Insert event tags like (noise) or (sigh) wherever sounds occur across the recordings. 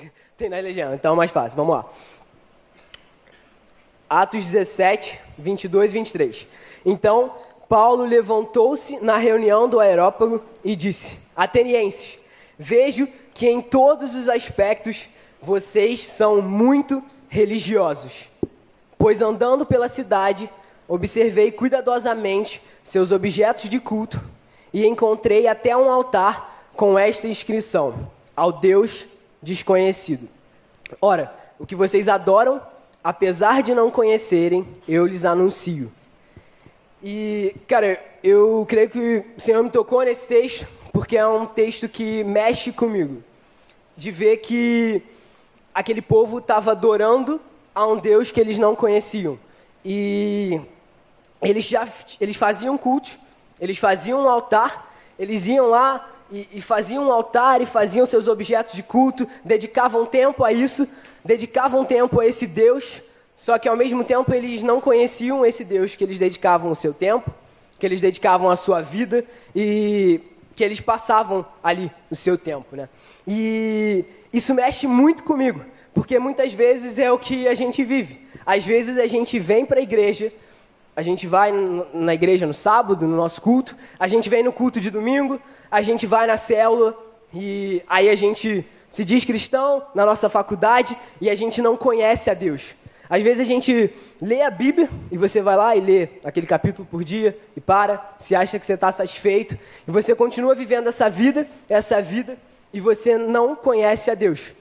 (laughs) Tem na legenda, então é mais fácil. Vamos lá. Atos 17, 22 e 23. Então, Paulo levantou-se na reunião do Aerópago e disse: Atenienses, vejo que em todos os aspectos vocês são muito religiosos. Pois andando pela cidade, observei cuidadosamente seus objetos de culto e encontrei até um altar com esta inscrição: Ao Deus desconhecido. Ora, o que vocês adoram, apesar de não conhecerem, eu lhes anuncio. E, cara, eu creio que o Senhor me tocou nesse texto, porque é um texto que mexe comigo. De ver que aquele povo estava adorando a um Deus que eles não conheciam. E eles já eles faziam culto, eles faziam um altar, eles iam lá e, e faziam um altar e faziam seus objetos de culto, dedicavam tempo a isso, dedicavam tempo a esse Deus, só que ao mesmo tempo eles não conheciam esse Deus que eles dedicavam o seu tempo, que eles dedicavam a sua vida e que eles passavam ali o seu tempo, né? E isso mexe muito comigo, porque muitas vezes é o que a gente vive. Às vezes a gente vem para a igreja, a gente vai na igreja no sábado, no nosso culto, a gente vem no culto de domingo, a gente vai na célula e aí a gente se diz cristão na nossa faculdade e a gente não conhece a Deus. Às vezes a gente lê a Bíblia e você vai lá e lê aquele capítulo por dia e para, se acha que você está satisfeito e você continua vivendo essa vida, essa vida e você não conhece a Deus.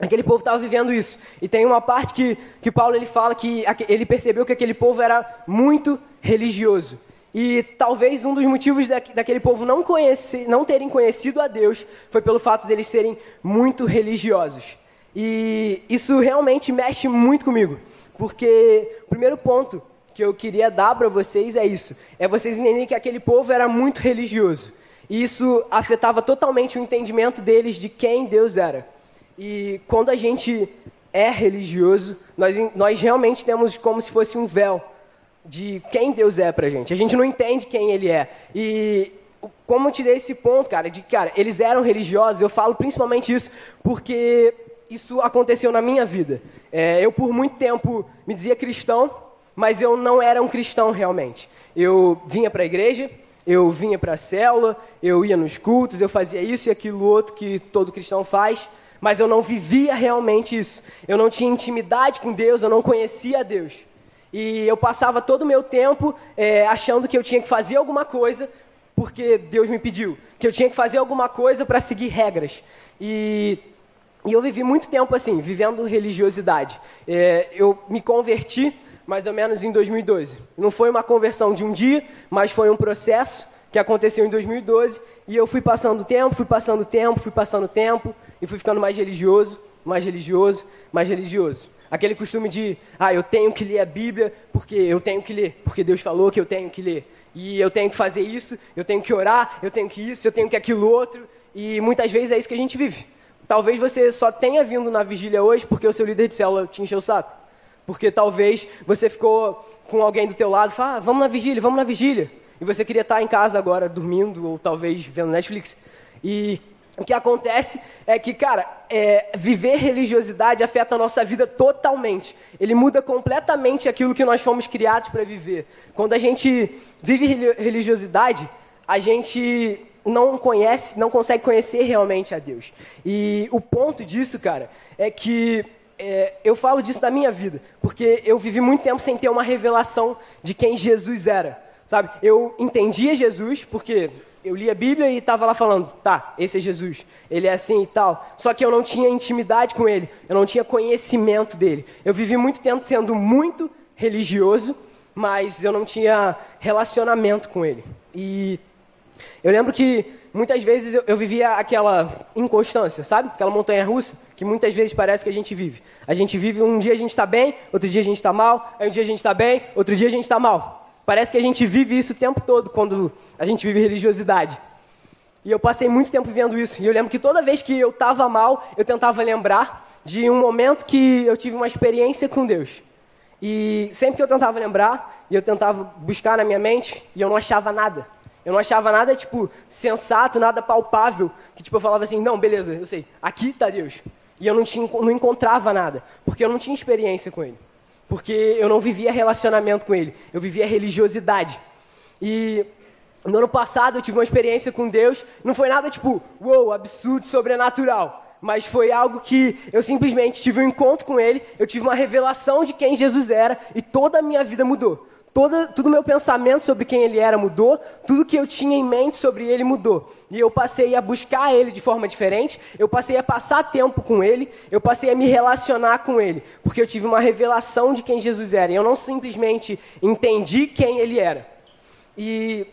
Aquele povo estava vivendo isso. E tem uma parte que, que Paulo ele fala que ele percebeu que aquele povo era muito religioso. E talvez um dos motivos daquele povo não, conhecer, não terem conhecido a Deus foi pelo fato deles serem muito religiosos. E isso realmente mexe muito comigo, porque o primeiro ponto que eu queria dar para vocês é isso: é vocês entenderem que aquele povo era muito religioso. E isso afetava totalmente o entendimento deles de quem Deus era. E quando a gente é religioso, nós, nós realmente temos como se fosse um véu de quem Deus é pra gente. A gente não entende quem Ele é. E como eu te dei esse ponto, cara, de que, cara, eles eram religiosos, eu falo principalmente isso porque isso aconteceu na minha vida. É, eu, por muito tempo, me dizia cristão, mas eu não era um cristão realmente. Eu vinha para a igreja, eu vinha para a célula, eu ia nos cultos, eu fazia isso e aquilo outro que todo cristão faz, mas eu não vivia realmente isso. Eu não tinha intimidade com Deus, eu não conhecia Deus. E eu passava todo o meu tempo é, achando que eu tinha que fazer alguma coisa porque Deus me pediu, que eu tinha que fazer alguma coisa para seguir regras. E e eu vivi muito tempo assim, vivendo religiosidade. É, eu me converti mais ou menos em 2012. Não foi uma conversão de um dia, mas foi um processo que aconteceu em 2012. E eu fui passando tempo, fui passando tempo, fui passando tempo, e fui ficando mais religioso, mais religioso, mais religioso. Aquele costume de, ah, eu tenho que ler a Bíblia porque eu tenho que ler, porque Deus falou que eu tenho que ler. E eu tenho que fazer isso, eu tenho que orar, eu tenho que isso, eu tenho que aquilo outro. E muitas vezes é isso que a gente vive. Talvez você só tenha vindo na vigília hoje porque o seu líder de célula te encheu o saco. Porque talvez você ficou com alguém do teu lado e falou, ah, vamos na vigília, vamos na vigília. E você queria estar em casa agora dormindo ou talvez vendo Netflix. E o que acontece é que, cara, é, viver religiosidade afeta a nossa vida totalmente. Ele muda completamente aquilo que nós fomos criados para viver. Quando a gente vive religiosidade, a gente não conhece, não consegue conhecer realmente a Deus. E o ponto disso, cara, é que é, eu falo disso da minha vida, porque eu vivi muito tempo sem ter uma revelação de quem Jesus era, sabe? Eu entendia Jesus porque eu li a Bíblia e estava lá falando, tá, esse é Jesus, ele é assim e tal. Só que eu não tinha intimidade com ele, eu não tinha conhecimento dele. Eu vivi muito tempo sendo muito religioso, mas eu não tinha relacionamento com ele. E eu lembro que muitas vezes eu, eu, vivia aquela inconstância, sabe? Aquela montanha russa que muitas vezes parece que a gente vive. A gente vive, um dia a gente está bem, outro dia a gente está mal, aí um dia a gente está bem, outro dia a gente está mal. Parece que a gente vive isso o tempo todo quando a gente vive religiosidade. E eu passei muito tempo vivendo isso. E eu lembro que toda vez que eu estava mal, eu tentava lembrar de um momento que eu tive uma experiência com Deus. E sempre que eu tentava lembrar, e eu tentava buscar na minha mente, e eu não achava nada. Eu não achava nada, tipo, sensato, nada palpável, que, tipo, eu falava assim, não, beleza, eu sei, aqui está Deus. e eu não, tinha, não encontrava nada, porque eu não tinha experiência com ele. Porque eu não vivia relacionamento com ele, eu vivia religiosidade. E no ano passado eu tive uma experiência com Deus, não foi nada tipo, uou, wow, absurdo, sobrenatural mas foi algo que eu simplesmente tive um encontro com ele, eu tive uma revelação de quem Jesus era e toda a minha vida mudou. Toda, todo o meu pensamento sobre quem ele era mudou, tudo que eu tinha em mente sobre ele mudou. E eu passei a buscar ele de forma diferente, eu passei a passar tempo com ele, eu passei a me relacionar com ele, porque eu tive uma revelação de quem Jesus era. E eu não simplesmente entendi quem ele era. E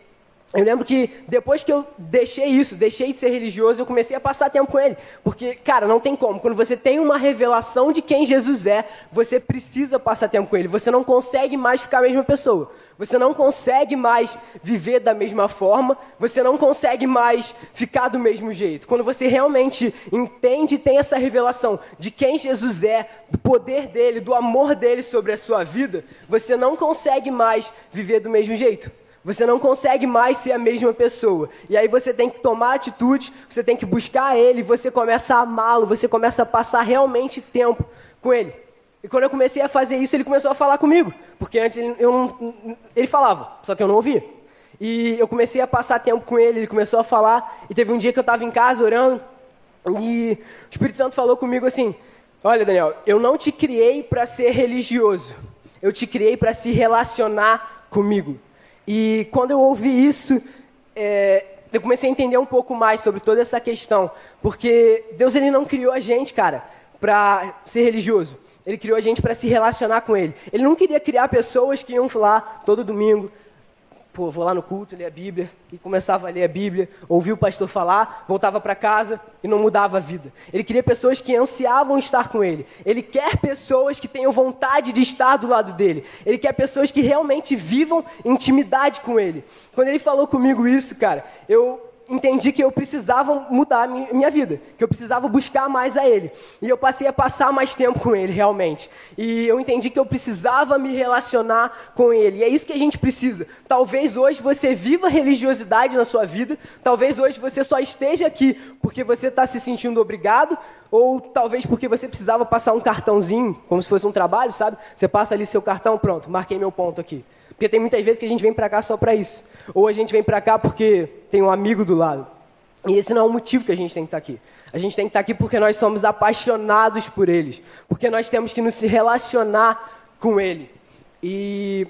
eu lembro que depois que eu deixei isso, deixei de ser religioso, eu comecei a passar tempo com ele. Porque, cara, não tem como. Quando você tem uma revelação de quem Jesus é, você precisa passar tempo com ele. Você não consegue mais ficar a mesma pessoa. Você não consegue mais viver da mesma forma. Você não consegue mais ficar do mesmo jeito. Quando você realmente entende e tem essa revelação de quem Jesus é, do poder dele, do amor dele sobre a sua vida, você não consegue mais viver do mesmo jeito. Você não consegue mais ser a mesma pessoa. E aí você tem que tomar atitude, você tem que buscar ele, você começa a amá-lo, você começa a passar realmente tempo com ele. E quando eu comecei a fazer isso, ele começou a falar comigo. Porque antes ele, eu não, ele falava, só que eu não ouvia. E eu comecei a passar tempo com ele, ele começou a falar. E teve um dia que eu estava em casa orando. E o Espírito Santo falou comigo assim: Olha, Daniel, eu não te criei para ser religioso. Eu te criei para se relacionar comigo. E quando eu ouvi isso, é, eu comecei a entender um pouco mais sobre toda essa questão, porque Deus ele não criou a gente, cara, para ser religioso. Ele criou a gente para se relacionar com Ele. Ele não queria criar pessoas que iam lá todo domingo, pô, vou lá no culto, ler a Bíblia, e começava a ler a Bíblia, ouvia o pastor falar, voltava para casa e não mudava a vida. Ele queria pessoas que ansiavam estar com ele. Ele quer pessoas que tenham vontade de estar do lado dele. Ele quer pessoas que realmente vivam intimidade com ele. Quando ele falou comigo isso, cara, eu entendi que eu precisava mudar a minha vida, que eu precisava buscar mais a Ele. E eu passei a passar mais tempo com Ele, realmente. E eu entendi que eu precisava me relacionar com Ele. E é isso que a gente precisa. Talvez hoje você viva religiosidade na sua vida, talvez hoje você só esteja aqui porque você está se sentindo obrigado, ou talvez porque você precisava passar um cartãozinho, como se fosse um trabalho, sabe? Você passa ali seu cartão, pronto, marquei meu ponto aqui. Porque tem muitas vezes que a gente vem para cá só para isso. Ou a gente vem para cá porque tem um amigo do lado. E esse não é o motivo que a gente tem que estar tá aqui. A gente tem que estar tá aqui porque nós somos apaixonados por eles. Porque nós temos que nos relacionar com ele. E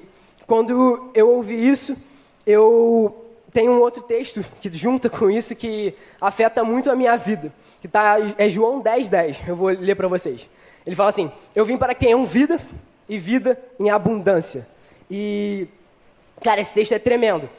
quando eu ouvi isso, eu tenho um outro texto que junta com isso que afeta muito a minha vida. Que tá, é João 10, 10. Eu vou ler para vocês. Ele fala assim: Eu vim para que tenham vida e vida em abundância. E, cara, esse texto é tremendo.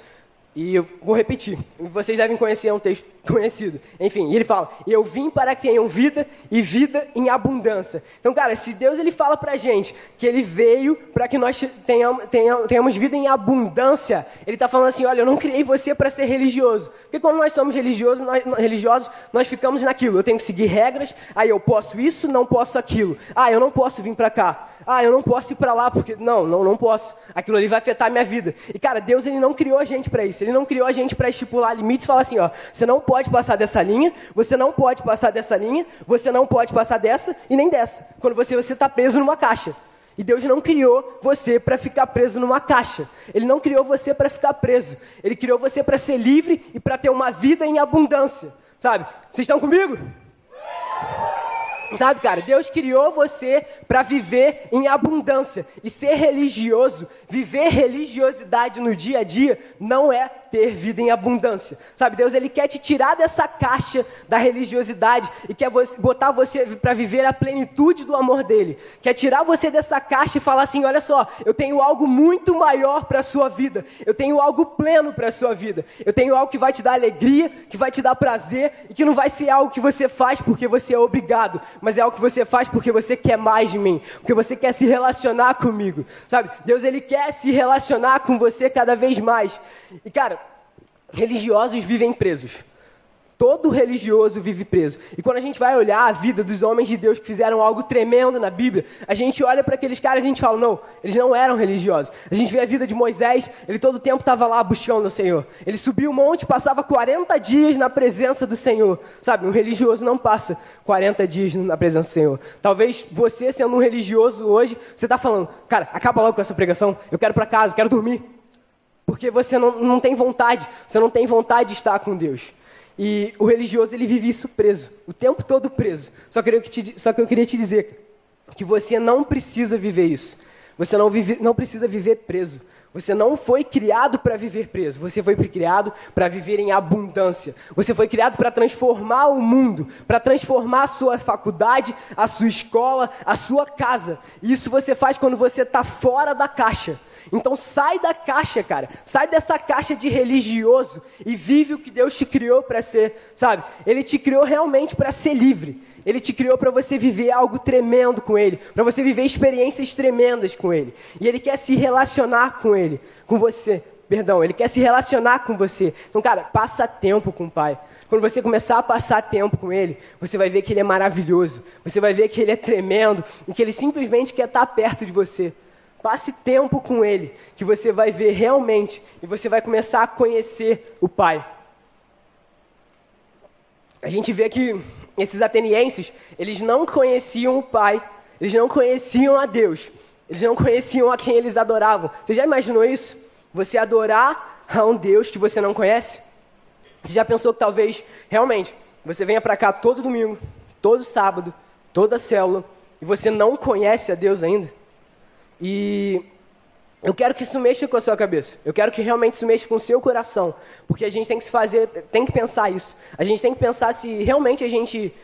E eu vou repetir. Vocês devem conhecer, é um texto (laughs) conhecido. Enfim, ele fala: Eu vim para que tenham vida e vida em abundância. Então, cara, se Deus ele fala para a gente que ele veio para que nós tenhamos, tenhamos, tenhamos, vida em abundância, ele está falando assim: Olha, eu não criei você para ser religioso. Porque quando nós somos religiosos nós, religiosos, nós ficamos naquilo. Eu tenho que seguir regras, aí eu posso isso, não posso aquilo. Ah, eu não posso vir para cá. Ah, eu não posso ir para lá porque não, não, não posso. Aquilo ali vai afetar a minha vida. E cara, Deus ele não criou a gente para isso. Ele não criou a gente para estipular limites e falar assim, ó, você não pode passar dessa linha, você não pode passar dessa linha, você não pode passar dessa e nem dessa. Quando você você está preso numa caixa. E Deus não criou você para ficar preso numa caixa. Ele não criou você para ficar preso. Ele criou você para ser livre e para ter uma vida em abundância. Sabe? Vocês estão comigo? Sabe, cara, Deus criou você para viver em abundância. E ser religioso, viver religiosidade no dia a dia, não é ter vida em abundância. Sabe, Deus ele quer te tirar dessa caixa da religiosidade e quer botar você para viver a plenitude do amor dele. Quer tirar você dessa caixa e falar assim: olha só, eu tenho algo muito maior para a sua vida. Eu tenho algo pleno para a sua vida. Eu tenho algo que vai te dar alegria, que vai te dar prazer e que não vai ser algo que você faz porque você é obrigado, mas é algo que você faz porque você quer mais de mim, porque você quer se relacionar comigo. Sabe? Deus ele quer se relacionar com você cada vez mais. E cara, religiosos vivem presos. Todo religioso vive preso. E quando a gente vai olhar a vida dos homens de Deus que fizeram algo tremendo na Bíblia, a gente olha para aqueles caras e a gente fala: não, eles não eram religiosos. A gente vê a vida de Moisés, ele todo o tempo estava lá buscando o Senhor. Ele subia o monte, passava 40 dias na presença do Senhor. Sabe, um religioso não passa 40 dias na presença do Senhor. Talvez você, sendo um religioso hoje, você está falando: cara, acaba logo com essa pregação, eu quero para casa, quero dormir. Porque você não, não tem vontade, você não tem vontade de estar com Deus. E o religioso, ele vive isso preso, o tempo todo preso. Só que eu, te, só que eu queria te dizer que você não precisa viver isso. Você não, vive, não precisa viver preso. Você não foi criado para viver preso. Você foi criado para viver em abundância. Você foi criado para transformar o mundo, para transformar a sua faculdade, a sua escola, a sua casa. E isso você faz quando você está fora da caixa. Então sai da caixa, cara. Sai dessa caixa de religioso e vive o que Deus te criou para ser, sabe? Ele te criou realmente para ser livre. Ele te criou para você viver algo tremendo com Ele, para você viver experiências tremendas com Ele. E Ele quer se relacionar com Ele, com você. Perdão, Ele quer se relacionar com você. Então, cara, passa tempo com o Pai. Quando você começar a passar tempo com Ele, você vai ver que Ele é maravilhoso. Você vai ver que Ele é tremendo e que Ele simplesmente quer estar perto de você. Passe tempo com Ele, que você vai ver realmente e você vai começar a conhecer o Pai. A gente vê que esses atenienses, eles não conheciam o Pai, eles não conheciam a Deus, eles não conheciam a quem eles adoravam. Você já imaginou isso? Você adorar a um Deus que você não conhece? Você já pensou que talvez, realmente, você venha para cá todo domingo, todo sábado, toda célula, e você não conhece a Deus ainda? E eu quero que isso mexa com a sua cabeça. Eu quero que realmente isso mexa com o seu coração. Porque a gente tem que se fazer, tem que pensar isso. A gente tem que pensar se realmente a gente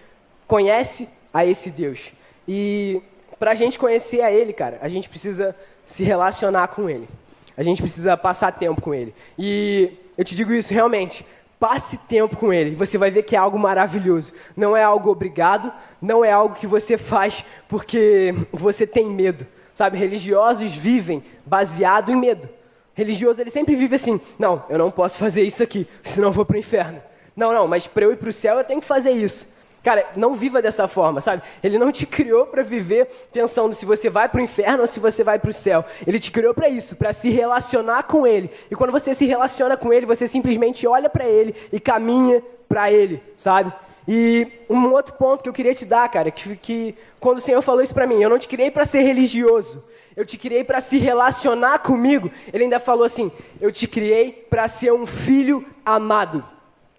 conhece a esse Deus. E para a gente conhecer a Ele, cara, a gente precisa se relacionar com Ele. A gente precisa passar tempo com Ele. E eu te digo isso realmente. Passe tempo com Ele. Você vai ver que é algo maravilhoso. Não é algo obrigado. Não é algo que você faz porque você tem medo. Sabe, religiosos vivem baseado em medo. Religioso, ele sempre vive assim: não, eu não posso fazer isso aqui, senão eu vou para o inferno. Não, não, mas para eu ir para o céu eu tenho que fazer isso. Cara, não viva dessa forma, sabe? Ele não te criou para viver pensando se você vai para o inferno ou se você vai para o céu. Ele te criou para isso, para se relacionar com Ele. E quando você se relaciona com Ele, você simplesmente olha para Ele e caminha para Ele, sabe? E um outro ponto que eu queria te dar, cara, que, que quando o Senhor falou isso para mim, eu não te criei para ser religioso, eu te criei para se relacionar comigo. Ele ainda falou assim: eu te criei para ser um filho amado.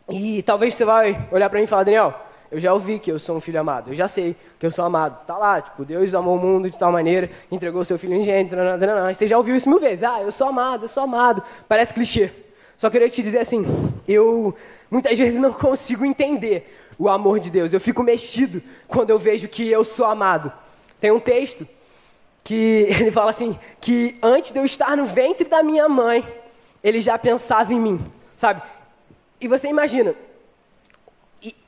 E talvez você vai olhar para mim e falar, Daniel, eu já ouvi que eu sou um filho amado, eu já sei que eu sou amado. Tá lá, tipo, Deus amou o mundo de tal maneira, entregou seu filho ingênito, você já ouviu isso mil vezes. Ah, eu sou amado, eu sou amado. Parece clichê. Só queria te dizer assim, eu muitas vezes não consigo entender o amor de Deus. Eu fico mexido quando eu vejo que eu sou amado. Tem um texto que (laughs) ele fala assim: que antes de eu estar no ventre da minha mãe, ele já pensava em mim, sabe? E você imagina,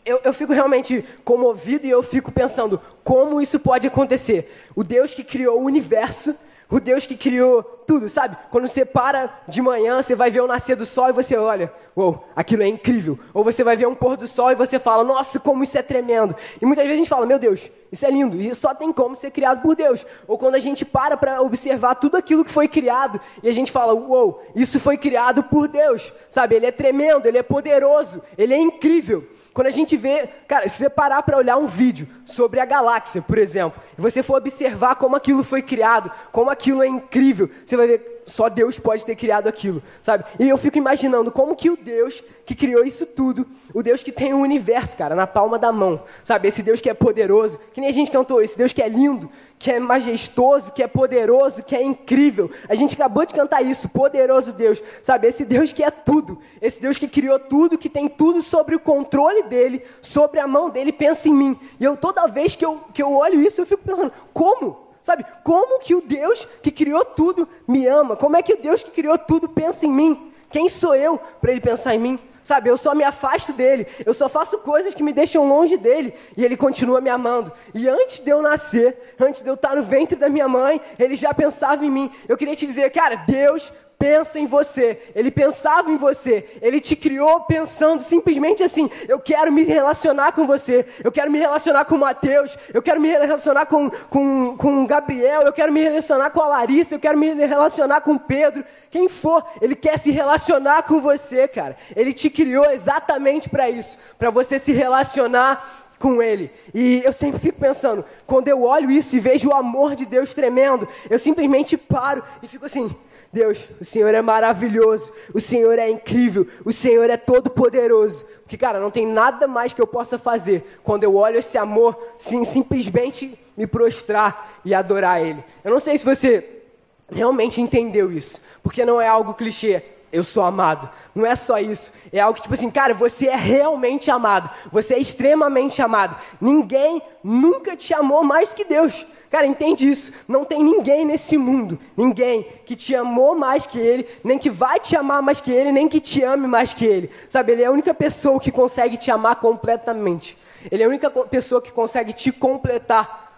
eu, eu, fico realmente comovido e eu fico pensando como isso pode acontecer. O Deus que criou o universo o Deus que criou tudo, sabe? Quando você para de manhã, você vai ver o nascer do sol e você olha, uou, aquilo é incrível. Ou você vai ver um pôr do sol e você fala, nossa, como isso é tremendo. E muitas vezes a gente fala, meu Deus, isso é lindo. E só tem como ser criado por Deus. Ou quando a gente para para observar tudo aquilo que foi criado e a gente fala, uou, isso foi criado por Deus, sabe? Ele é tremendo, ele é poderoso, ele é incrível. Quando a gente vê, cara, se você parar para olhar um vídeo sobre a galáxia, por exemplo, e você for observar como aquilo foi criado, como aquilo é incrível, você vai ver só Deus pode ter criado aquilo, sabe? E eu fico imaginando como que o Deus que criou isso tudo, o Deus que tem o universo, cara, na palma da mão, sabe? Esse Deus que é poderoso, que nem a gente cantou, esse Deus que é lindo, que é majestoso, que é poderoso, que é incrível. A gente acabou de cantar isso, poderoso Deus, sabe? Esse Deus que é tudo, esse Deus que criou tudo, que tem tudo sobre o controle dele, sobre a mão dele, pensa em mim. E eu toda vez que eu, que eu olho isso, eu fico pensando, como? Sabe, como que o Deus que criou tudo me ama? Como é que o Deus que criou tudo pensa em mim? Quem sou eu para ele pensar em mim? Sabe, eu só me afasto dele, eu só faço coisas que me deixam longe dele e ele continua me amando. E antes de eu nascer, antes de eu estar no ventre da minha mãe, ele já pensava em mim. Eu queria te dizer, cara, Deus pensa em você, ele pensava em você, ele te criou pensando simplesmente assim: eu quero me relacionar com você, eu quero me relacionar com o Mateus, eu quero me relacionar com, com, com o Gabriel, eu quero me relacionar com a Larissa, eu quero me relacionar com o Pedro, quem for, ele quer se relacionar com você, cara. Ele te criou exatamente para isso, para você se relacionar com Ele. E eu sempre fico pensando, quando eu olho isso e vejo o amor de Deus tremendo, eu simplesmente paro e fico assim: Deus, o Senhor é maravilhoso, o Senhor é incrível, o Senhor é todo poderoso. Que cara, não tem nada mais que eu possa fazer quando eu olho esse amor, sim, simplesmente me prostrar e adorar Ele. Eu não sei se você realmente entendeu isso, porque não é algo clichê eu sou amado. Não é só isso. É algo que, tipo assim, cara, você é realmente amado. Você é extremamente amado. Ninguém nunca te amou mais que Deus. Cara, entende isso. Não tem ninguém nesse mundo, ninguém que te amou mais que Ele, nem que vai te amar mais que Ele, nem que te ame mais que Ele. Sabe, Ele é a única pessoa que consegue te amar completamente. Ele é a única pessoa que consegue te completar.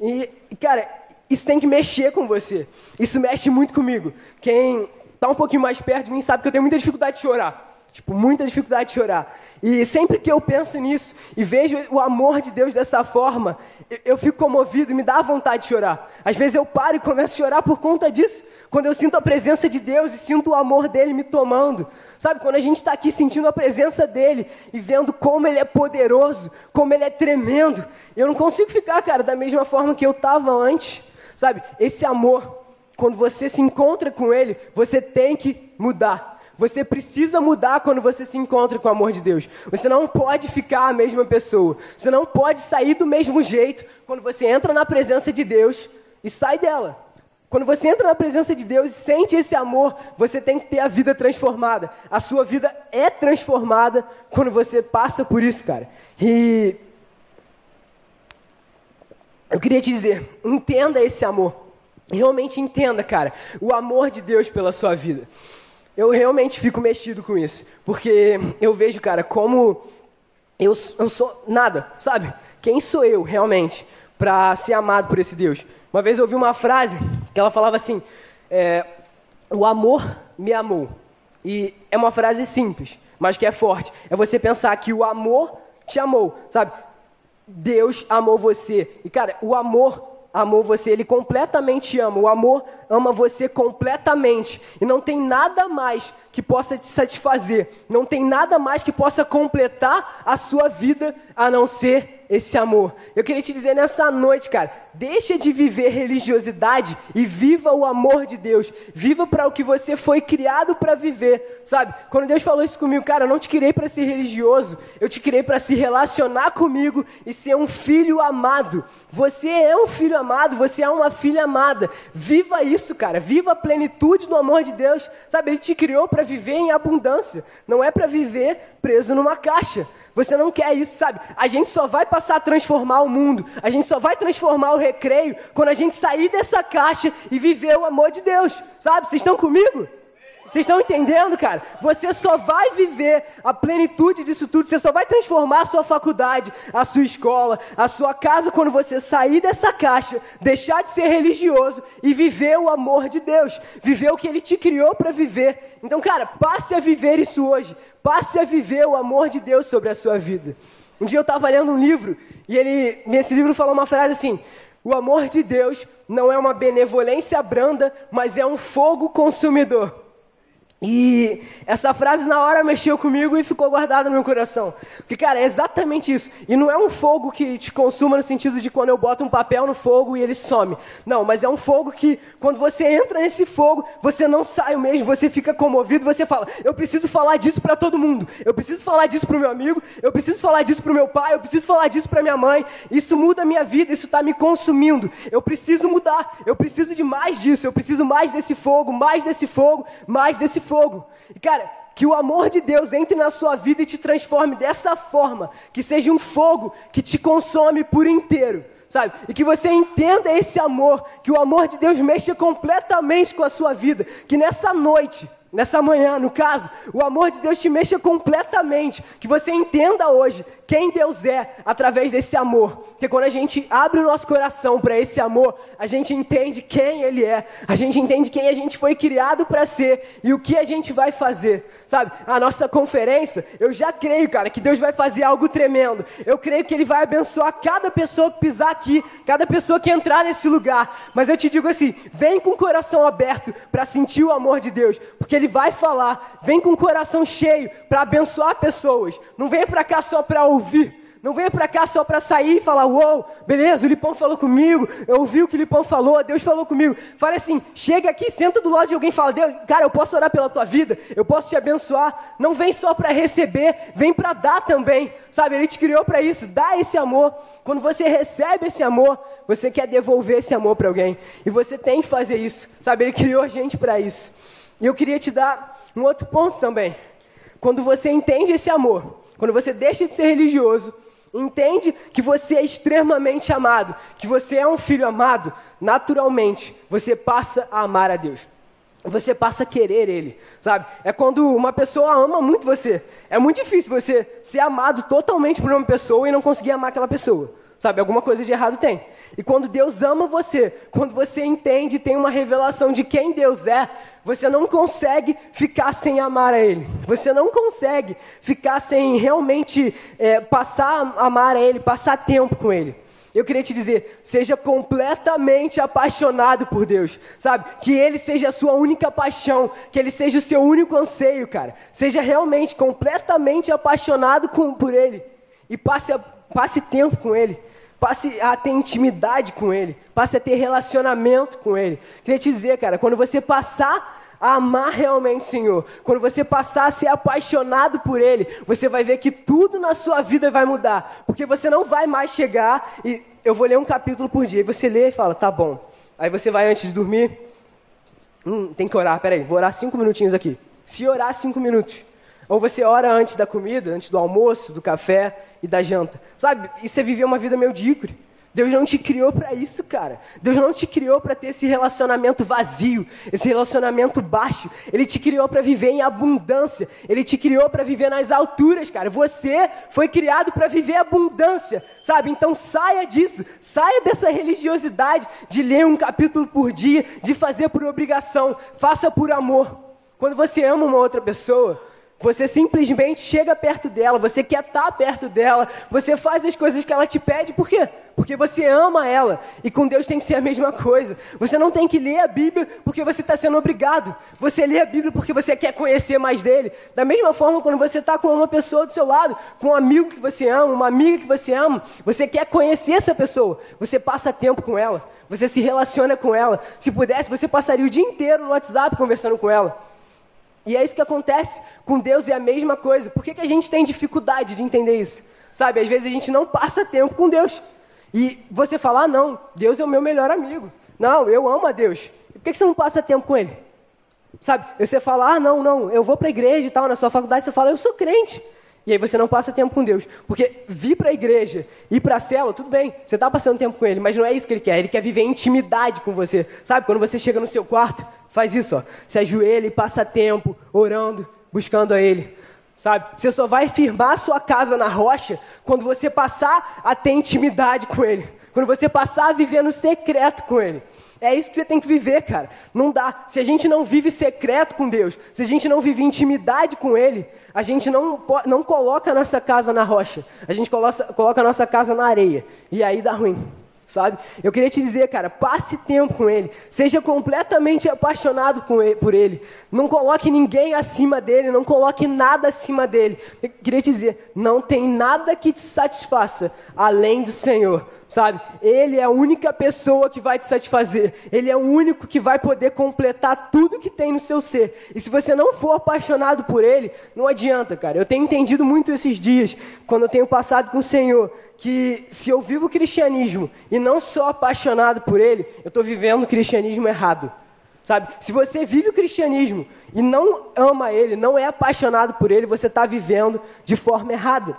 E, cara, isso tem que mexer com você. Isso mexe muito comigo. Quem está um pouquinho mais perto de mim sabe que eu tenho muita dificuldade de chorar. Tipo, muita dificuldade de chorar. E sempre que eu penso nisso e vejo o amor de Deus dessa forma, eu, fico comovido me dá vontade de chorar. Às vezes eu paro e começo a chorar por conta disso. Quando eu sinto a presença de Deus e sinto o amor dele me tomando. Sabe, quando a gente está aqui sentindo a presença dele e vendo como ele é poderoso, como ele é tremendo, eu não consigo ficar, cara, da mesma forma que eu estava antes. Sabe, esse amor quando você se encontra com Ele, você tem que mudar. Você precisa mudar quando você se encontra com o amor de Deus. Você não pode ficar a mesma pessoa. Você não pode sair do mesmo jeito quando você entra na presença de Deus e sai dela. Quando você entra na presença de Deus e sente esse amor, você tem que ter a vida transformada. A sua vida é transformada quando você passa por isso, cara. E eu queria te dizer, entenda esse amor realmente entenda, cara, o amor de Deus pela sua vida. Eu realmente fico mexido com isso, porque eu vejo, cara, como eu, eu sou nada, sabe? Quem sou eu realmente para ser amado por esse Deus? Uma vez eu ouvi uma frase que ela falava assim: é, O amor me amou. E é uma frase simples, mas que é forte. É você pensar que o amor te amou, sabe? Deus amou você. E, cara, o amor amou você, ele completamente ama. O amor ama você completamente. E não tem nada mais que possa te satisfazer, não tem nada mais que possa completar a sua vida a não ser esse amor. Eu queria te dizer nessa noite, cara, deixa de viver religiosidade e viva o amor de Deus. Viva para o que você foi criado para viver, sabe? Quando Deus falou isso comigo, cara, eu não te criei para ser religioso, eu te criei para se relacionar comigo e ser um filho amado. Você é um filho amado, você é uma filha amada. Viva isso, cara. Viva a plenitude do amor de Deus. Sabe, ele te criou para viver em abundância, não é para viver preso numa caixa. Você não quer isso, sabe? A gente só vai passar a transformar o mundo, a gente só vai transformar o recreio quando a gente sair dessa caixa e viver o amor de Deus, sabe? Vocês estão comigo? Vocês estão entendendo, cara? Você só vai viver a plenitude disso tudo, você só vai transformar a sua faculdade, a sua escola, a sua casa quando você sair dessa caixa, deixar de ser religioso e viver o amor de Deus, viver o que Ele te criou para viver. Então, cara, passe a viver isso hoje, passe a viver o amor de Deus sobre a sua vida. Um dia eu estava lendo um livro e ele, nesse livro, falou uma frase assim: o amor de Deus não é uma benevolência branda, mas é um fogo consumidor. E essa frase na hora mexeu comigo e ficou guardada no meu coração. Porque, cara, é exatamente isso. E não é um fogo que te consuma no sentido de quando eu boto um papel no fogo e ele some. Não, mas é um fogo que, quando você entra nesse fogo, você não sai mesmo, você fica comovido, você fala: Eu preciso falar disso para todo mundo. Eu preciso falar disso pro meu amigo, eu preciso falar disso pro meu pai, eu preciso falar disso pra minha mãe. Isso muda a minha vida, isso está me consumindo. Eu preciso mudar, eu preciso de mais disso, eu preciso mais desse fogo, mais desse fogo, mais desse fogo fogo. E cara, que o amor de Deus entre na sua vida e te transforme dessa forma, que seja um fogo que te consome por inteiro, sabe? E que você entenda esse amor, que o amor de Deus mexa completamente com a sua vida, que nessa noite, nessa manhã, no caso, o amor de Deus te mexa completamente, que você entenda hoje quem Deus é através desse amor. Porque quando a gente abre o nosso coração para esse amor, a gente entende quem Ele é, a gente entende quem a gente foi criado para ser e o que a gente vai fazer. Sabe, a nossa conferência, eu já creio, cara, que Deus vai fazer algo tremendo. Eu creio que Ele vai abençoar cada pessoa que pisar aqui, cada pessoa que entrar nesse lugar. Mas eu te digo assim: vem com o coração aberto para sentir o amor de Deus, porque Ele vai falar. Vem com o coração cheio para abençoar pessoas. Não vem para cá só para ouvir. Não venha para cá só para sair e falar, uou, beleza, o Lipão falou comigo, eu ouvi o que o Lipão falou, Deus falou comigo. Fale assim, chega aqui, senta do lado de alguém e fala, Deus, cara, eu posso orar pela tua vida, eu posso te abençoar. Não vem só para receber, vem para dar também. Sabe, Ele te criou para isso, dá esse amor. Quando você recebe esse amor, você quer devolver esse amor para alguém. E você tem que fazer isso. Sabe, Ele criou a gente para isso. E eu queria te dar um outro ponto também. Quando você entende esse amor, quando você deixa de ser religioso, entende que você é extremamente amado, que você é um filho amado, naturalmente você passa a amar a Deus. Você passa a querer Ele, sabe? É quando uma pessoa ama muito você. É muito difícil você ser amado totalmente por uma pessoa e não conseguir amar aquela pessoa. Sabe, alguma coisa de errado tem. E quando Deus ama você, quando você entende, tem uma revelação de quem Deus é, você não consegue ficar sem amar a Ele. Você não consegue ficar sem realmente é, passar a amar a Ele, passar tempo com Ele. Eu queria te dizer, seja completamente apaixonado por Deus, sabe? Que Ele seja a sua única paixão, que Ele seja o seu único anseio, cara. Seja realmente completamente apaixonado com, por Ele e passe, passe tempo com Ele passe a ter intimidade com Ele, passe a ter relacionamento com Ele. Queria te dizer, cara, quando você passar a amar realmente o Senhor, quando você passar a ser apaixonado por Ele, você vai ver que tudo na sua vida vai mudar, porque você não vai mais chegar e eu vou ler um capítulo por dia, e você lê e fala, tá bom. Aí você vai antes de dormir, hum, tem que orar, peraí, vou orar cinco minutinhos aqui. Se orar cinco minutos, ou você ora antes da comida, antes do almoço, do café e da janta. Sabe? E você viveu uma vida medíocre. Deus não te criou para isso, cara. Deus não te criou para ter esse relacionamento vazio, esse relacionamento baixo. Ele te criou para viver em abundância. Ele te criou para viver nas alturas, cara. Você foi criado para viver abundância, sabe? Então saia disso, saia dessa religiosidade de ler um capítulo por dia, de fazer por obrigação. Faça por amor. Quando você ama uma outra pessoa, você simplesmente chega perto dela, você quer estar perto dela, você faz as coisas que ela te pede, por quê? Porque você ama ela. E com Deus tem que ser a mesma coisa. Você não tem que ler a Bíblia porque você está sendo obrigado. Você lê a Bíblia porque você quer conhecer mais dele. Da mesma forma, quando você está com uma pessoa do seu lado, com um amigo que você ama, uma amiga que você ama, você quer conhecer essa pessoa. Você passa tempo com ela. Você se relaciona com ela. Se pudesse, você passaria o dia inteiro no WhatsApp conversando com ela. E é isso que acontece com Deus, é a mesma coisa. Por que, que a gente tem dificuldade de entender isso? Sabe, às vezes a gente não passa tempo com Deus. E você fala, ah, não, Deus é o meu melhor amigo. Não, eu amo a Deus. por que, que você não passa tempo com Ele? Sabe, você fala, ah, não, não, eu vou para a igreja e tal, na sua faculdade você fala, eu sou crente. E aí você não passa tempo com Deus. Porque vir para a igreja, ir para a cela, tudo bem, você está passando tempo com Ele, mas não é isso que Ele quer. Ele quer viver intimidade com você. Sabe, quando você chega no seu quarto, faz isso, ó. Se ajoelha e passa tempo orando, buscando a Ele. Sabe, você só vai firmar sua casa na rocha quando você passar a ter intimidade com Ele. Quando você passar a viver no secreto com Ele. É isso que você tem que viver, cara. Não dá. Se a gente não vive secreto com Deus, se a gente não vive intimidade com Ele, a gente não, não coloca a nossa casa na rocha. A gente coloca, coloca a nossa casa na areia. E aí dá ruim sabe? Eu queria te dizer, cara, passe tempo com Ele, seja completamente apaixonado ele, por Ele, não coloque ninguém acima dele, não coloque nada acima dele. Eu queria te dizer, não tem nada que te satisfaça além do Senhor sabe? Ele é a única pessoa que vai te satisfazer. Ele é o único que vai poder completar tudo que tem no seu ser. E se você não for apaixonado por Ele, não adianta, cara. Eu tenho entendido muito esses dias, quando eu tenho passado com o Senhor, que se eu vivo o cristianismo e não sou apaixonado por Ele, eu estou vivendo o cristianismo errado. Sabe? Se você vive o cristianismo e não ama Ele, não é apaixonado por Ele, você está vivendo de forma errada.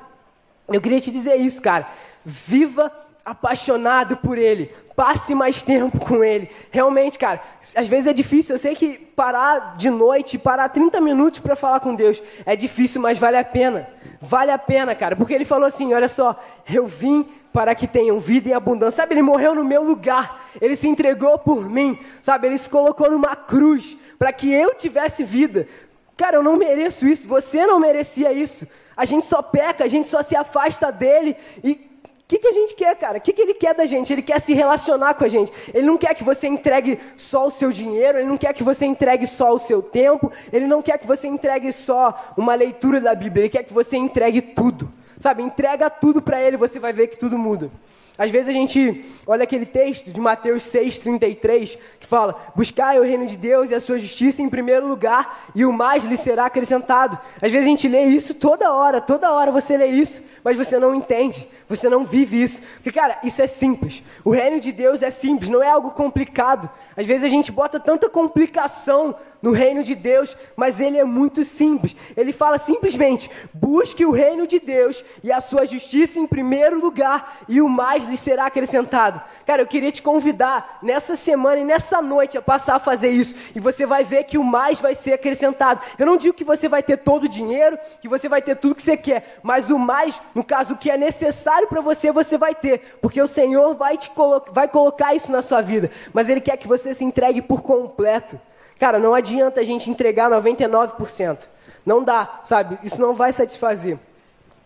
Eu queria te dizer isso, cara. Viva apaixonado por Ele. Passe mais tempo com Ele. Realmente, cara, às vezes é difícil. Eu sei que parar de noite, parar 30 minutos para falar com Deus é difícil, mas vale a pena. Vale a pena, cara, porque Ele falou assim: olha só, eu vim para que tenham vida em abundância. Sabe, Ele morreu no meu lugar. Ele se entregou por mim. Sabe, Ele se colocou numa cruz para que eu tivesse vida. Cara, eu não mereço isso. Você não merecia isso. A gente só peca, a gente só se afasta dele e que, que a gente quer, cara? O que, que ele quer da gente? Ele quer se relacionar com a gente. Ele não quer que você entregue só o seu dinheiro, ele não quer que você entregue só o seu tempo, ele não quer que você entregue só uma leitura da Bíblia, ele quer que você entregue tudo. Sabe? Entrega tudo para ele, você vai ver que tudo muda. Às vezes a gente olha aquele texto de Mateus 6,33 que fala: Buscai o reino de Deus e a sua justiça em primeiro lugar, e o mais lhe será acrescentado. Às vezes a gente lê isso toda hora, toda hora você lê isso, mas você não entende, você não vive isso. Porque, cara, isso é simples. O reino de Deus é simples, não é algo complicado. Às vezes a gente bota tanta complicação no reino de Deus, mas ele é muito simples. Ele fala simplesmente: busque o reino de Deus e a sua justiça em primeiro lugar, e o mais lhe será acrescentado. Cara, eu queria te convidar nessa semana e nessa noite a passar a fazer isso, e você vai ver que o mais vai ser acrescentado. Eu não digo que você vai ter todo o dinheiro, que você vai ter tudo que você quer, mas o mais, no caso, o que é necessário para você, você vai ter, porque o Senhor vai te colo vai colocar isso na sua vida, mas Ele quer que você se entregue por completo. Cara, não adianta a gente entregar 99%. Não dá, sabe? Isso não vai satisfazer.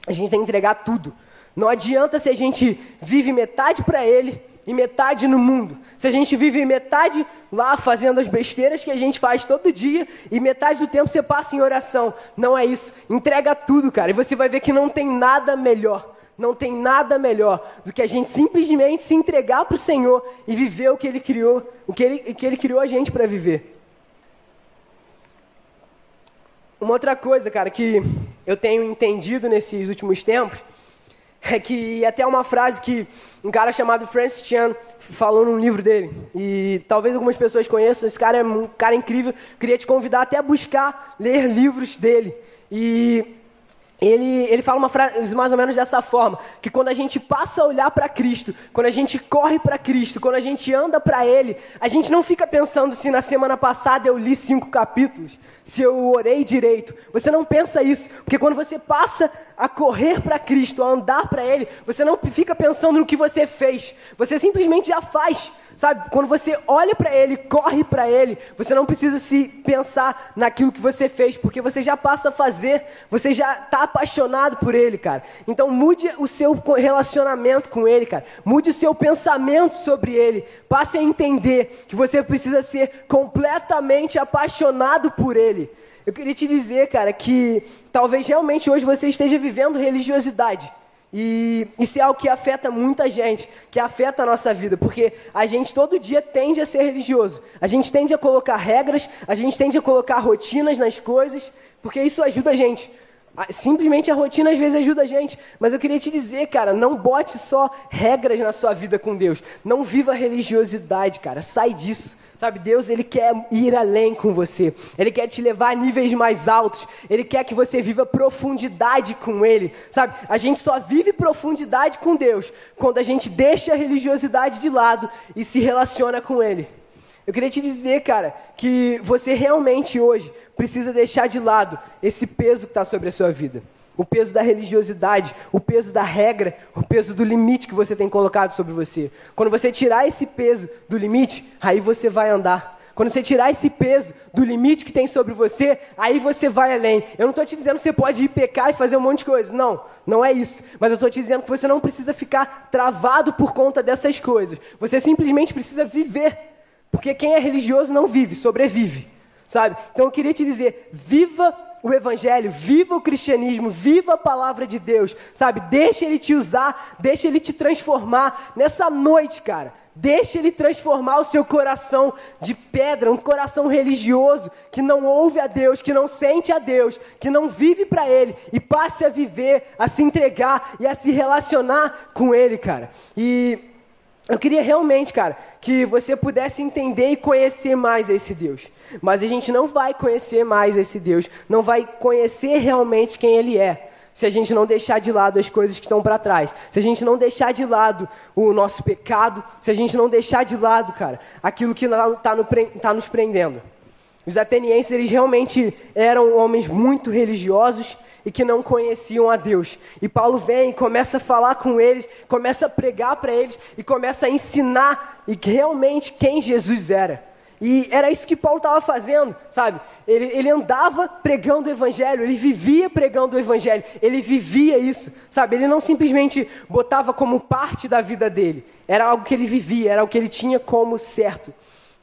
A gente tem que entregar tudo. Não adianta se a gente vive metade para Ele e metade no mundo. Se a gente vive metade lá fazendo as besteiras que a gente faz todo dia e metade do tempo você passa em oração. Não é isso. Entrega tudo, cara. E você vai ver que não tem nada melhor. Não tem nada melhor do que a gente simplesmente se entregar para o Senhor e viver o que Ele criou, o que Ele, que ele criou a gente para viver. Uma outra coisa, cara, que eu tenho entendido nesses últimos tempos é que até uma frase que um cara chamado Francis Chan falou num livro dele. E talvez algumas pessoas conheçam, esse cara é um cara incrível. Queria te convidar até a buscar ler livros dele. E ele, ele fala uma frase mais ou menos dessa forma: que quando a gente passa a olhar para Cristo, quando a gente corre para Cristo, quando a gente anda para Ele, a gente não fica pensando se na semana passada eu li cinco capítulos, se eu orei direito. Você não pensa isso, porque quando você passa a correr para Cristo, a andar para Ele, você não fica pensando no que você fez, você simplesmente já faz. Sabe, quando você olha para Ele, corre para Ele, você não precisa se pensar naquilo que você fez, porque você já passa a fazer, você já está apaixonado por Ele, cara. Então mude o seu relacionamento com Ele, cara. Mude o seu pensamento sobre Ele. Passe a entender que você precisa ser completamente apaixonado por Ele. Eu queria te dizer, cara, que talvez realmente hoje você esteja vivendo religiosidade. E isso é algo que afeta muita gente, que afeta a nossa vida, porque a gente todo dia tende a ser religioso. A gente tende a colocar regras, a gente tende a colocar rotinas nas coisas, porque isso ajuda a gente. Simplesmente a rotina às vezes ajuda a gente, mas eu queria te dizer, cara, não bote só regras na sua vida com Deus. Não viva religiosidade, cara. Sai disso. Sabe, Deus ele quer ir além com você. Ele quer te levar a níveis mais altos. Ele quer que você viva profundidade com ele. Sabe? A gente só vive profundidade com Deus quando a gente deixa a religiosidade de lado e se relaciona com ele. Eu queria te dizer, cara, que você realmente hoje precisa deixar de lado esse peso que está sobre a sua vida o peso da religiosidade, o peso da regra, o peso do limite que você tem colocado sobre você. Quando você tirar esse peso do limite, aí você vai andar. Quando você tirar esse peso do limite que tem sobre você, aí você vai além. Eu não estou te dizendo que você pode ir pecar e fazer um monte de coisas. Não, não é isso. Mas eu estou te dizendo que você não precisa ficar travado por conta dessas coisas. Você simplesmente precisa viver. Porque quem é religioso não vive, sobrevive. Sabe? Então eu queria te dizer: viva o Evangelho, viva o cristianismo, viva a palavra de Deus, sabe? Deixa Ele te usar, deixa Ele te transformar nessa noite, cara. Deixa Ele transformar o seu coração de pedra, um coração religioso, que não ouve a Deus, que não sente a Deus, que não vive para Ele, e passe a viver, a se entregar e a se relacionar com Ele, cara. E eu queria realmente, cara, que você pudesse entender e conhecer mais esse Deus. Mas a gente não vai conhecer mais esse Deus, não vai conhecer realmente quem Ele é. se a gente não deixar de lado as coisas que estão para trás, se a gente não deixar de lado o nosso pecado, se a gente não deixar de lado, cara, aquilo que está no, tá nos prendendo. Os atenienses, eles realmente eram homens muito religiosos e que não conheciam a Deus. E Paulo vem, começa a falar com eles, começa a pregar para eles e começa a ensinar e realmente quem Jesus era. E era isso que Paulo estava fazendo, sabe? Ele, ele andava pregando o evangelho, ele vivia pregando o evangelho, ele vivia isso, sabe? Ele não simplesmente botava como parte da vida dele, era algo que ele vivia, era o que ele tinha como certo.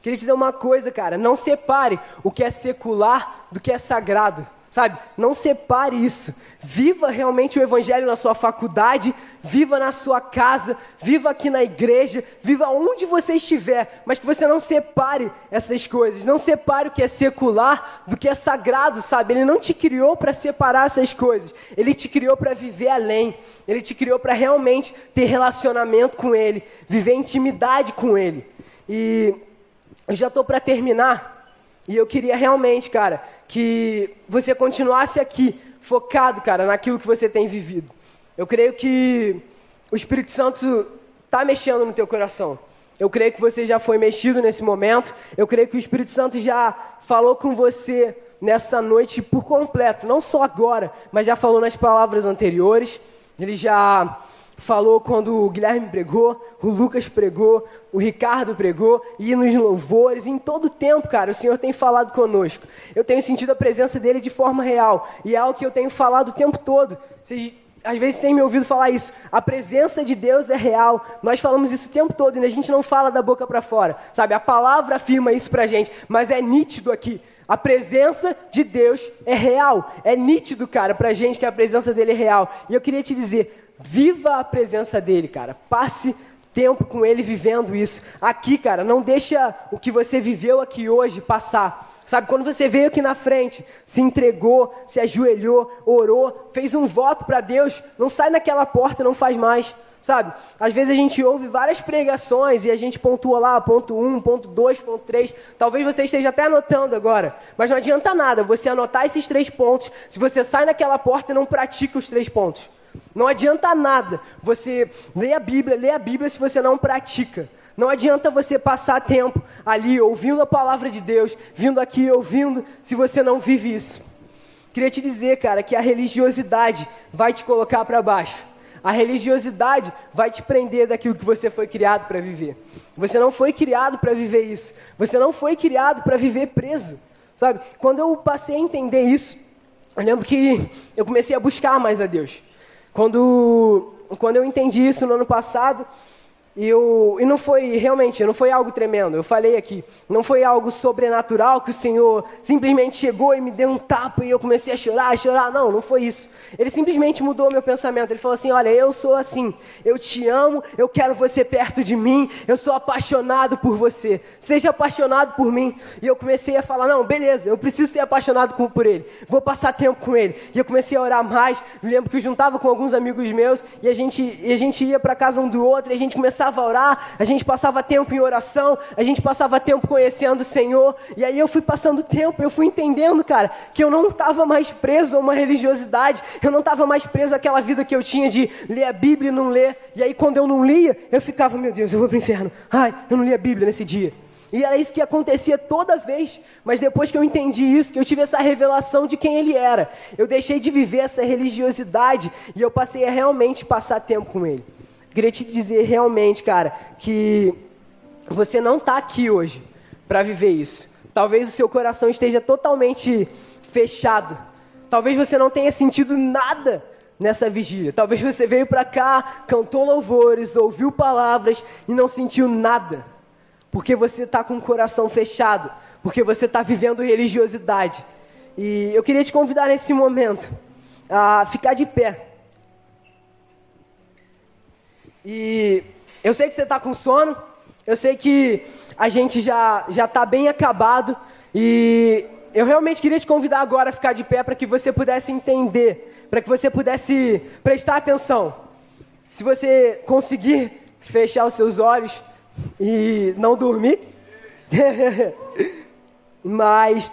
Queria te dizer uma coisa, cara, não separe o que é secular do que é sagrado. Sabe? Não separe isso. Viva realmente o Evangelho na sua faculdade, viva na sua casa, viva aqui na igreja, viva onde você estiver, mas que você não separe essas coisas. Não separe o que é secular do que é sagrado, sabe? Ele não te criou para separar essas coisas. Ele te criou para viver além. Ele te criou para realmente ter relacionamento com Ele, viver intimidade com Ele. E eu já estou para terminar. E eu queria realmente, cara, que você continuasse aqui, focado, cara, naquilo que você tem vivido. Eu creio que o Espírito Santo está mexendo no teu coração. Eu creio que você já foi mexido nesse momento. Eu creio que o Espírito Santo já falou com você nessa noite por completo, não só agora, mas já falou nas palavras anteriores. Ele já falou quando o Guilherme pregou, o Lucas pregou, o Ricardo pregou, e nos louvores, em todo o tempo, cara, o Senhor tem falado conosco. Eu tenho sentido a presença dele de forma real, e é algo que eu tenho falado o tempo todo. Vocês às vezes têm me ouvido falar isso. A presença de Deus é real. Nós falamos isso o tempo todo e a gente não fala da boca para fora. Sabe? A palavra afirma isso pra gente, mas é nítido aqui. A presença de Deus é real. É nítido, cara, pra gente que a presença dele é real. E eu queria te dizer, Viva a presença dele, cara. Passe tempo com ele vivendo isso. Aqui, cara, não deixa o que você viveu aqui hoje passar. Sabe, quando você veio aqui na frente, se entregou, se ajoelhou, orou, fez um voto para Deus, não sai naquela porta, não faz mais. Sabe? Às vezes a gente ouve várias pregações e a gente pontua lá, ponto 1, ponto 2, ponto 3. Talvez você esteja até anotando agora, mas não adianta nada você anotar esses três pontos se você sai naquela porta e não pratica os três pontos. Não adianta nada você ler a Bíblia, ler a Bíblia se você não pratica. Não adianta você passar tempo ali ouvindo a palavra de Deus, vindo aqui ouvindo, se você não vive isso. Queria te dizer, cara, que a religiosidade vai te colocar para baixo. A religiosidade vai te prender daquilo que você foi criado para viver. Você não foi criado para viver isso. Você não foi criado para viver preso. Sabe? Quando eu passei a entender isso, eu lembro que eu comecei a buscar mais a Deus. Quando, quando eu entendi isso no ano passado, e, eu, e não foi, realmente, não foi algo tremendo, eu falei aqui, não foi algo sobrenatural que o Senhor simplesmente chegou e me deu um tapa e eu comecei a chorar, a chorar, não, não foi isso. Ele simplesmente mudou meu pensamento, ele falou assim, olha, eu sou assim, eu te amo, eu quero você perto de mim, eu sou apaixonado por você, seja apaixonado por mim. E eu comecei a falar, não, beleza, eu preciso ser apaixonado por ele, vou passar tempo com ele. E eu comecei a orar mais, me lembro que eu juntava com alguns amigos meus e a gente, e a gente ia para casa um do outro e a gente começava começava a orar, a gente passava tempo em oração, a gente passava tempo conhecendo o Senhor, e aí eu fui passando tempo, eu fui entendendo, cara, que eu não estava mais preso a uma religiosidade, eu não estava mais preso àquela vida que eu tinha de ler a Bíblia e não ler, e aí quando eu não lia, eu ficava, meu Deus, eu vou para o inferno, ai, eu não li a Bíblia nesse dia. E era isso que acontecia toda vez. Mas depois que eu entendi isso, que eu tive essa revelação de quem ele era, eu deixei de viver essa religiosidade e eu passei a realmente passar tempo com ele. Queria te dizer realmente, cara, que você não está aqui hoje para viver isso. Talvez o seu coração esteja totalmente fechado. Talvez você não tenha sentido nada nessa vigília. Talvez você veio para cá, cantou louvores, ouviu palavras e não sentiu nada. Porque você está com o coração fechado. Porque você está vivendo religiosidade. E eu queria te convidar nesse momento a ficar de pé. E eu sei que você está com sono, eu sei que a gente já já está bem acabado e eu realmente queria te convidar agora a ficar de pé para que você pudesse entender, para que você pudesse prestar atenção. Se você conseguir fechar os seus olhos e não dormir, (laughs) mas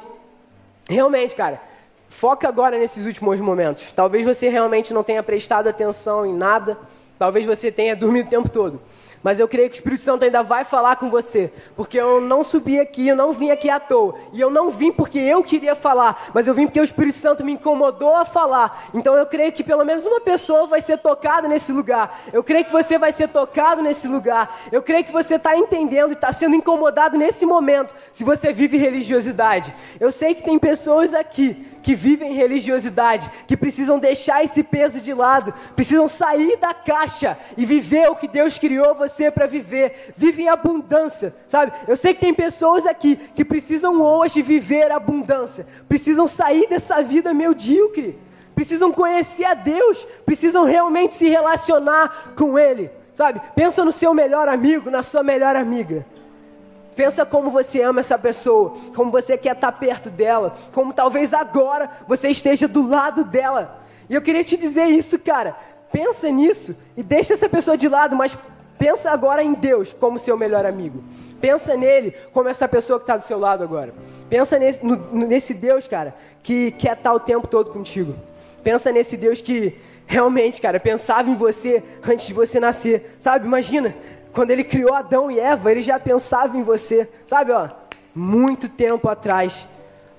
realmente, cara, foca agora nesses últimos momentos. Talvez você realmente não tenha prestado atenção em nada, talvez você tenha dormido o tempo todo. Mas eu creio que o Espírito Santo ainda vai falar com você, porque eu não subi aqui, eu não vim aqui à toa. E eu não vim porque eu queria falar, mas eu vim porque o Espírito Santo me incomodou a falar. Então eu creio que pelo menos uma pessoa vai ser tocada nesse lugar. Eu creio que você vai ser tocado nesse lugar. Eu creio que você está entendendo e está sendo incomodado nesse momento, se você vive religiosidade. Eu sei que tem pessoas aqui que vivem religiosidade, que precisam deixar esse peso de lado, precisam sair da caixa e viver o que Deus criou você para viver. Vive em abundância, sabe? Eu sei que tem pessoas aqui que precisam hoje viver abundância, precisam sair dessa vida medíocre, precisam conhecer a Deus, precisam realmente se relacionar com Ele, sabe? Pensa no seu melhor amigo, na sua melhor amiga. Pensa como você ama essa pessoa, como você quer estar perto dela, como talvez agora você esteja do lado dela. E eu queria te dizer isso, cara. Pensa nisso e deixa essa pessoa de lado, mas pensa agora em Deus como seu melhor amigo. Pensa nele como essa pessoa que está do seu lado agora. Pensa nesse, no, nesse Deus, cara, que quer estar o tempo todo contigo. Pensa nesse Deus que realmente, cara, pensava em você antes de você nascer. Sabe, imagina, quando ele criou Adão e Eva, ele já pensava em você, sabe, ó, muito tempo atrás.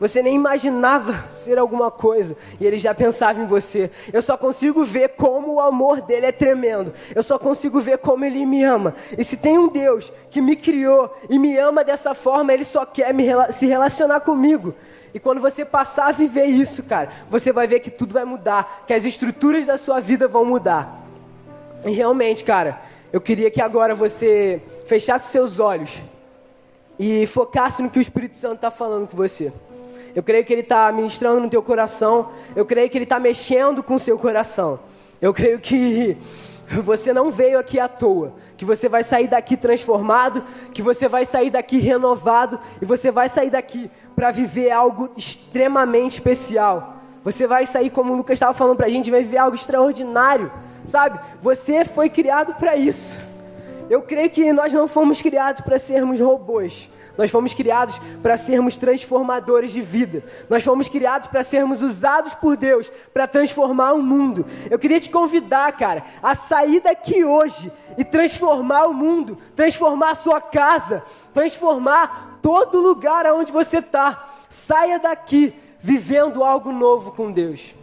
Você nem imaginava (laughs) ser alguma coisa e ele já pensava em você. Eu só consigo ver como o amor dele é tremendo. Eu só consigo ver como ele me ama. E se tem um Deus que me criou e me ama dessa forma, ele só quer me, se relacionar comigo. E quando você passar a viver isso, cara, você vai ver que tudo vai mudar, que as estruturas da sua vida vão mudar. E realmente, cara, eu queria que agora você fechasse seus olhos e focasse no que o Espírito Santo está falando com você. Eu creio que Ele está ministrando no teu coração. Eu creio que Ele está mexendo com o seu coração. Eu creio que (laughs) você não veio aqui à toa. Que você vai sair daqui transformado. Que você vai sair daqui renovado. E você vai sair daqui para viver algo extremamente especial. Você vai sair, como o Lucas estava falando para a gente, vai viver algo extraordinário sabe? Você foi criado para isso. Eu creio que nós não fomos criados para sermos robôs. Nós fomos criados para sermos transformadores de vida. Nós fomos criados para sermos usados por Deus para transformar o mundo. Eu queria te convidar, cara, a sair daqui hoje e transformar o mundo, transformar a sua casa, transformar todo lugar aonde você está. Saia daqui vivendo algo novo com Deus.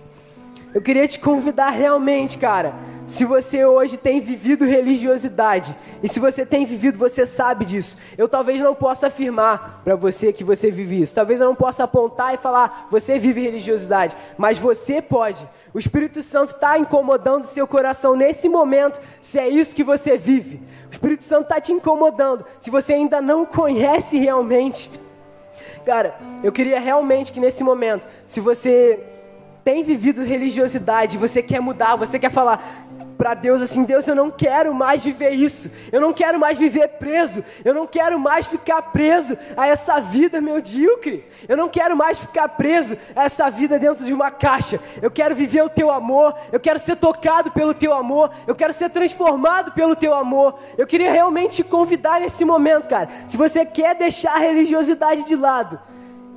Eu queria te convidar realmente, cara. Se você hoje tem vivido religiosidade, e se você tem vivido, você sabe disso. Eu talvez não possa afirmar para você que você vive isso. Talvez eu não possa apontar e falar, você vive religiosidade. Mas você pode. O Espírito Santo está incomodando seu coração nesse momento, se é isso que você vive. O Espírito Santo está te incomodando. Se você ainda não conhece realmente. Cara, eu queria realmente que nesse momento, se você tem vivido religiosidade, você quer mudar, você quer falar para Deus assim: Deus, eu não quero mais viver isso, eu não quero mais viver preso, eu não quero mais ficar preso a essa vida medíocre, eu não quero mais ficar preso a essa vida dentro de uma caixa, eu quero viver o teu amor, eu quero ser tocado pelo teu amor, eu quero ser transformado pelo teu amor. Eu queria realmente te convidar nesse momento, cara. Se você quer deixar a religiosidade de lado,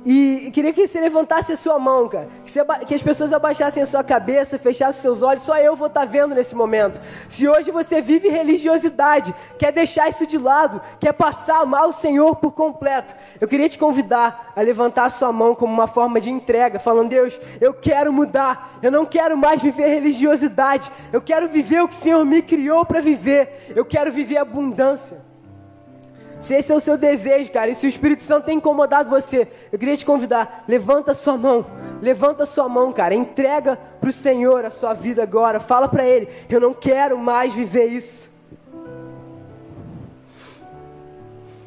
e queria que você levantasse a sua mão, cara. Que, você, que, as pessoas abaixassem a sua cabeça, fechassem seus olhos. Só eu vou estar tá vendo nesse momento. Se hoje você vive religiosidade, quer deixar isso de lado, quer passar amar o Senhor por completo, eu queria te convidar a levantar a sua mão como uma forma de entrega, falando: Deus, eu quero mudar. Eu não quero mais viver religiosidade. Eu quero viver o que o Senhor me criou para viver. Eu quero viver abundância. Se esse é o seu desejo, cara, e se o Espírito Santo tem incomodado você, eu queria te convidar, levanta a sua mão, levanta a sua mão, cara, entrega para o Senhor a sua vida agora, fala para Ele, eu não quero mais viver isso.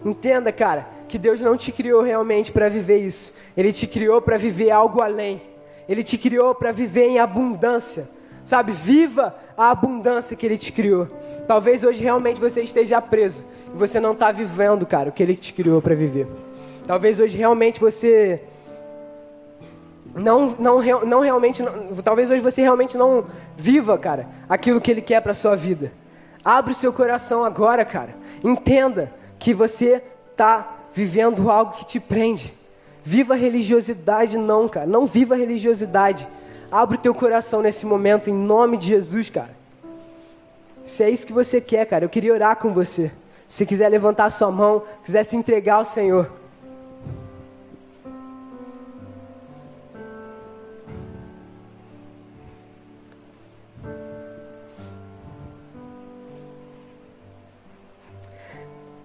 Entenda, cara, que Deus não te criou realmente para viver isso, Ele te criou para viver algo além, Ele te criou para viver em abundância. Sabe, viva a abundância que Ele te criou. Talvez hoje realmente você esteja preso e você não está vivendo, cara, o que Ele te criou para viver. Talvez hoje realmente você não, não, não realmente, não, talvez hoje você realmente não viva, cara, aquilo que Ele quer para sua vida. Abre o seu coração agora, cara. Entenda que você está vivendo algo que te prende. viva religiosidade, não, cara. Não viva religiosidade. Abre o teu coração nesse momento, em nome de Jesus, cara. Se é isso que você quer, cara, eu queria orar com você. Se quiser levantar a sua mão, quiser se entregar ao Senhor.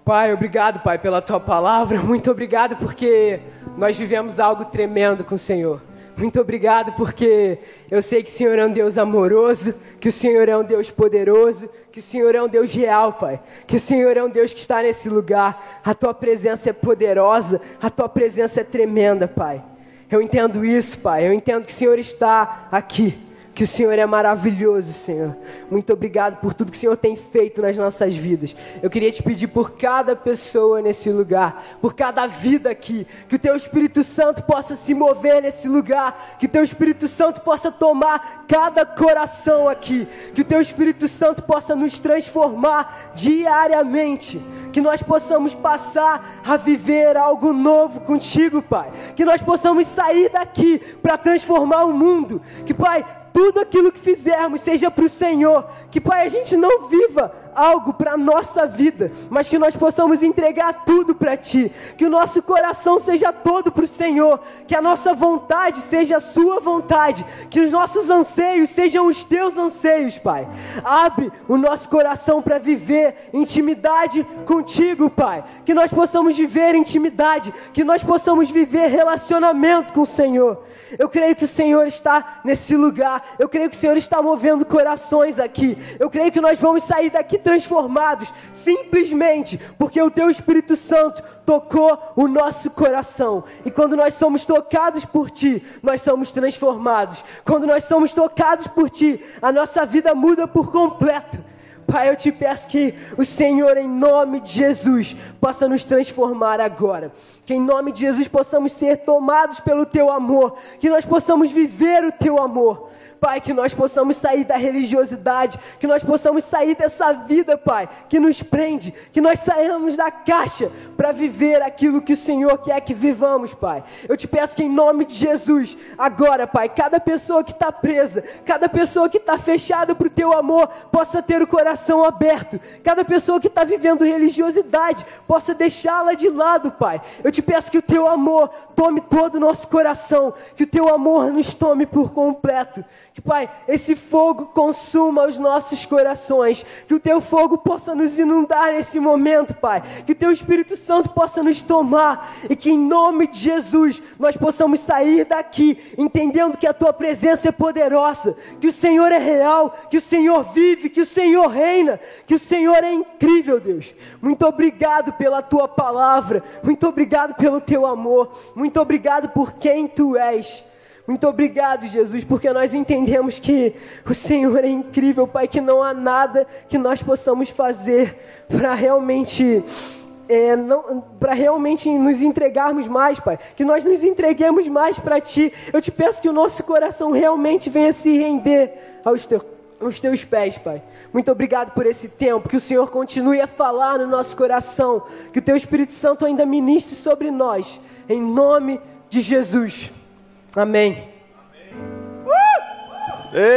Pai, obrigado, Pai, pela tua palavra. Muito obrigado porque nós vivemos algo tremendo com o Senhor. Muito obrigado porque eu sei que o Senhor é um Deus amoroso, que o Senhor é um Deus poderoso, que o Senhor é um Deus real, Pai. Que o Senhor é um Deus que está nesse lugar. A tua presença é poderosa, a tua presença é tremenda, Pai. Eu entendo isso, Pai. Eu entendo que o Senhor está aqui que o Senhor é maravilhoso, Senhor. Muito obrigado por tudo que o Senhor tem feito nas nossas vidas. Eu queria te pedir por cada pessoa nesse lugar, por cada vida aqui, que o Teu Espírito Santo possa se mover nesse lugar, que o Teu Espírito Santo possa tomar cada coração aqui, que o Teu Espírito Santo possa nos transformar diariamente, que nós possamos passar a viver algo novo contigo, Pai. Que nós possamos sair daqui para transformar o mundo. Que, Pai, tudo aquilo que fizermos seja para o Senhor. Que, Pai, a gente não viva algo para a nossa vida, mas que nós possamos entregar tudo para Ti. Que o nosso coração seja todo para o Senhor. Que a nossa vontade seja a Sua vontade. Que os nossos anseios sejam os Teus anseios, Pai. Abre o nosso coração para viver intimidade contigo, Pai. Que nós possamos viver intimidade. Que nós possamos viver relacionamento com o Senhor. Eu creio que o Senhor está nesse lugar. Eu creio que o Senhor está movendo corações aqui. Eu creio que nós vamos sair daqui transformados, simplesmente porque o Teu Espírito Santo tocou o nosso coração. E quando nós somos tocados por Ti, nós somos transformados. Quando nós somos tocados por Ti, a nossa vida muda por completo. Pai, eu te peço que o Senhor, em nome de Jesus, possa nos transformar agora. Que em nome de Jesus possamos ser tomados pelo Teu amor. Que nós possamos viver o Teu amor. Pai, que nós possamos sair da religiosidade, que nós possamos sair dessa vida, Pai, que nos prende, que nós saímos da caixa para viver aquilo que o Senhor quer que vivamos, Pai. Eu te peço que em nome de Jesus, agora, Pai, cada pessoa que está presa, cada pessoa que está fechada para o Teu amor, possa ter o coração aberto, cada pessoa que está vivendo religiosidade, possa deixá-la de lado, Pai. Eu te peço que o Teu amor tome todo o nosso coração, que o Teu amor nos tome por completo que, Pai, esse fogo consuma os nossos corações. Que o Teu fogo possa nos inundar nesse momento, Pai. Que o Teu Espírito Santo possa nos tomar. E que, em nome de Jesus, nós possamos sair daqui entendendo que a Tua presença é poderosa. Que o Senhor é real. Que o Senhor vive. Que o Senhor reina. Que o Senhor é incrível, Deus. Muito obrigado pela Tua palavra. Muito obrigado pelo Teu amor. Muito obrigado por quem Tu és. Muito obrigado, Jesus, porque nós entendemos que o Senhor é incrível, Pai, que não há nada que nós possamos fazer para realmente. É, para realmente nos entregarmos mais, Pai, que nós nos entreguemos mais para Ti. Eu te peço que o nosso coração realmente venha se render aos, teu, aos Teus pés, Pai. Muito obrigado por esse tempo, que o Senhor continue a falar no nosso coração, que o Teu Espírito Santo ainda ministre sobre nós, em nome de Jesus. Amém. Amém. Uh!